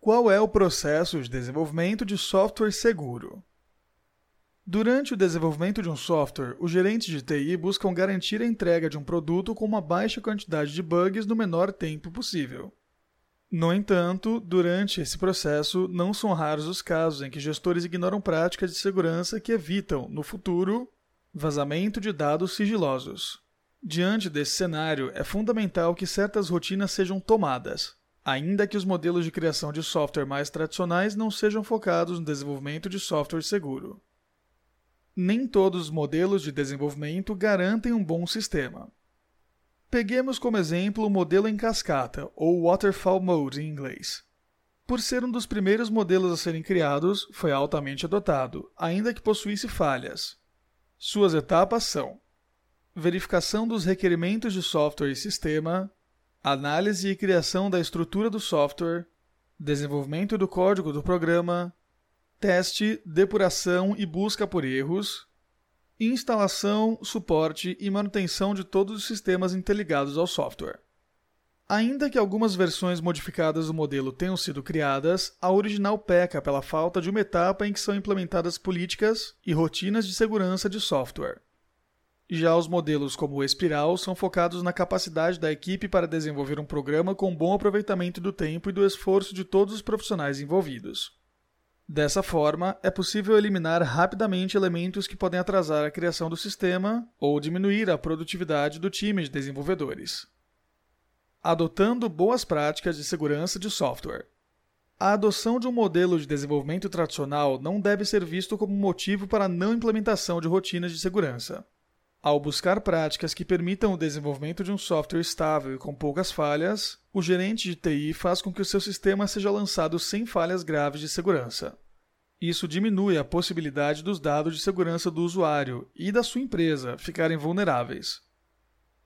Qual é o processo de desenvolvimento de software seguro? Durante o desenvolvimento de um software, os gerentes de TI buscam garantir a entrega de um produto com uma baixa quantidade de bugs no menor tempo possível. No entanto, durante esse processo, não são raros os casos em que gestores ignoram práticas de segurança que evitam, no futuro, vazamento de dados sigilosos. Diante desse cenário, é fundamental que certas rotinas sejam tomadas, ainda que os modelos de criação de software mais tradicionais não sejam focados no desenvolvimento de software seguro. Nem todos os modelos de desenvolvimento garantem um bom sistema. Peguemos como exemplo o modelo em cascata, ou Waterfall Mode em inglês. Por ser um dos primeiros modelos a serem criados, foi altamente adotado, ainda que possuísse falhas. Suas etapas são: verificação dos requerimentos de software e sistema, análise e criação da estrutura do software, desenvolvimento do código do programa, teste, depuração e busca por erros, instalação, suporte e manutenção de todos os sistemas interligados ao software. Ainda que algumas versões modificadas do modelo tenham sido criadas, a original peca pela falta de uma etapa em que são implementadas políticas e rotinas de segurança de software. Já os modelos como o Espiral são focados na capacidade da equipe para desenvolver um programa com bom aproveitamento do tempo e do esforço de todos os profissionais envolvidos. Dessa forma, é possível eliminar rapidamente elementos que podem atrasar a criação do sistema ou diminuir a produtividade do time de desenvolvedores. Adotando boas práticas de segurança de software. A adoção de um modelo de desenvolvimento tradicional não deve ser visto como motivo para a não implementação de rotinas de segurança. Ao buscar práticas que permitam o desenvolvimento de um software estável e com poucas falhas, o gerente de TI faz com que o seu sistema seja lançado sem falhas graves de segurança. Isso diminui a possibilidade dos dados de segurança do usuário e da sua empresa ficarem vulneráveis.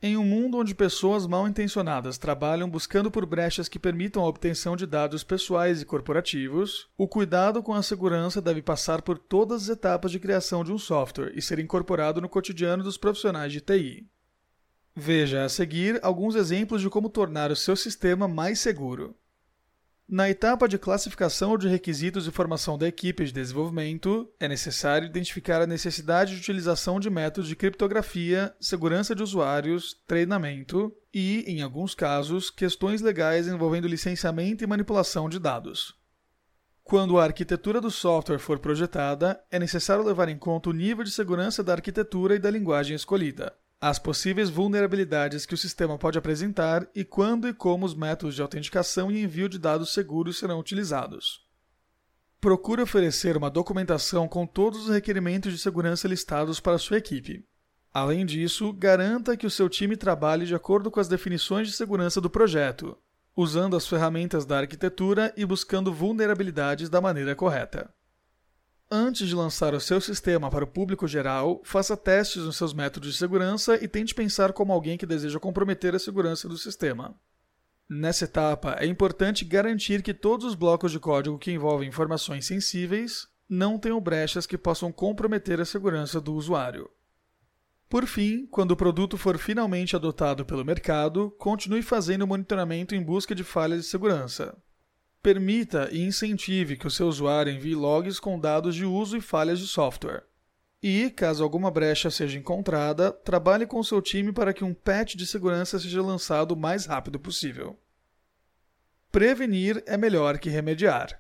Em um mundo onde pessoas mal intencionadas trabalham buscando por brechas que permitam a obtenção de dados pessoais e corporativos, o cuidado com a segurança deve passar por todas as etapas de criação de um software e ser incorporado no cotidiano dos profissionais de TI. Veja a seguir alguns exemplos de como tornar o seu sistema mais seguro. Na etapa de classificação de requisitos e formação da equipe de desenvolvimento, é necessário identificar a necessidade de utilização de métodos de criptografia, segurança de usuários, treinamento e, em alguns casos, questões legais envolvendo licenciamento e manipulação de dados. Quando a arquitetura do software for projetada, é necessário levar em conta o nível de segurança da arquitetura e da linguagem escolhida as possíveis vulnerabilidades que o sistema pode apresentar e quando e como os métodos de autenticação e envio de dados seguros serão utilizados. Procure oferecer uma documentação com todos os requerimentos de segurança listados para sua equipe. Além disso, garanta que o seu time trabalhe de acordo com as definições de segurança do projeto, usando as ferramentas da arquitetura e buscando vulnerabilidades da maneira correta. Antes de lançar o seu sistema para o público geral, faça testes nos seus métodos de segurança e tente pensar como alguém que deseja comprometer a segurança do sistema. Nessa etapa, é importante garantir que todos os blocos de código que envolvem informações sensíveis não tenham brechas que possam comprometer a segurança do usuário. Por fim, quando o produto for finalmente adotado pelo mercado, continue fazendo monitoramento em busca de falhas de segurança. Permita e incentive que o seu usuário envie logs com dados de uso e falhas de software. E, caso alguma brecha seja encontrada, trabalhe com seu time para que um patch de segurança seja lançado o mais rápido possível. Prevenir é melhor que remediar.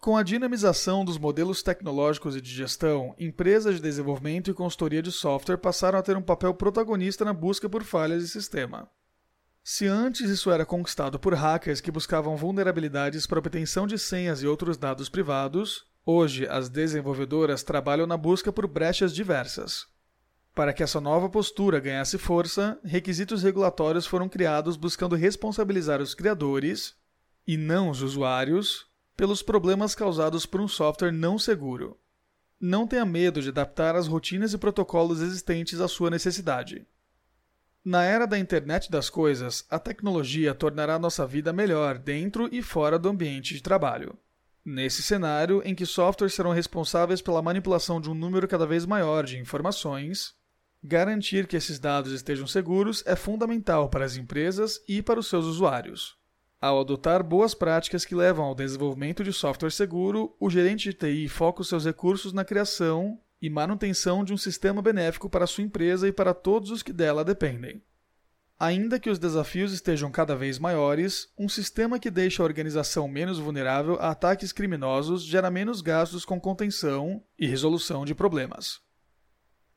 Com a dinamização dos modelos tecnológicos e de gestão, empresas de desenvolvimento e consultoria de software passaram a ter um papel protagonista na busca por falhas de sistema. Se antes isso era conquistado por hackers que buscavam vulnerabilidades para obtenção de senhas e outros dados privados, hoje as desenvolvedoras trabalham na busca por brechas diversas. Para que essa nova postura ganhasse força, requisitos regulatórios foram criados buscando responsabilizar os criadores, e não os usuários, pelos problemas causados por um software não seguro. Não tenha medo de adaptar as rotinas e protocolos existentes à sua necessidade. Na era da internet das coisas, a tecnologia tornará nossa vida melhor dentro e fora do ambiente de trabalho. Nesse cenário, em que softwares serão responsáveis pela manipulação de um número cada vez maior de informações, garantir que esses dados estejam seguros é fundamental para as empresas e para os seus usuários. Ao adotar boas práticas que levam ao desenvolvimento de software seguro, o gerente de TI foca os seus recursos na criação e manutenção de um sistema benéfico para sua empresa e para todos os que dela dependem. Ainda que os desafios estejam cada vez maiores, um sistema que deixa a organização menos vulnerável a ataques criminosos gera menos gastos com contenção e resolução de problemas.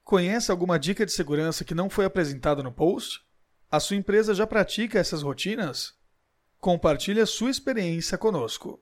Conhece alguma dica de segurança que não foi apresentada no post? A sua empresa já pratica essas rotinas? Compartilhe a sua experiência conosco.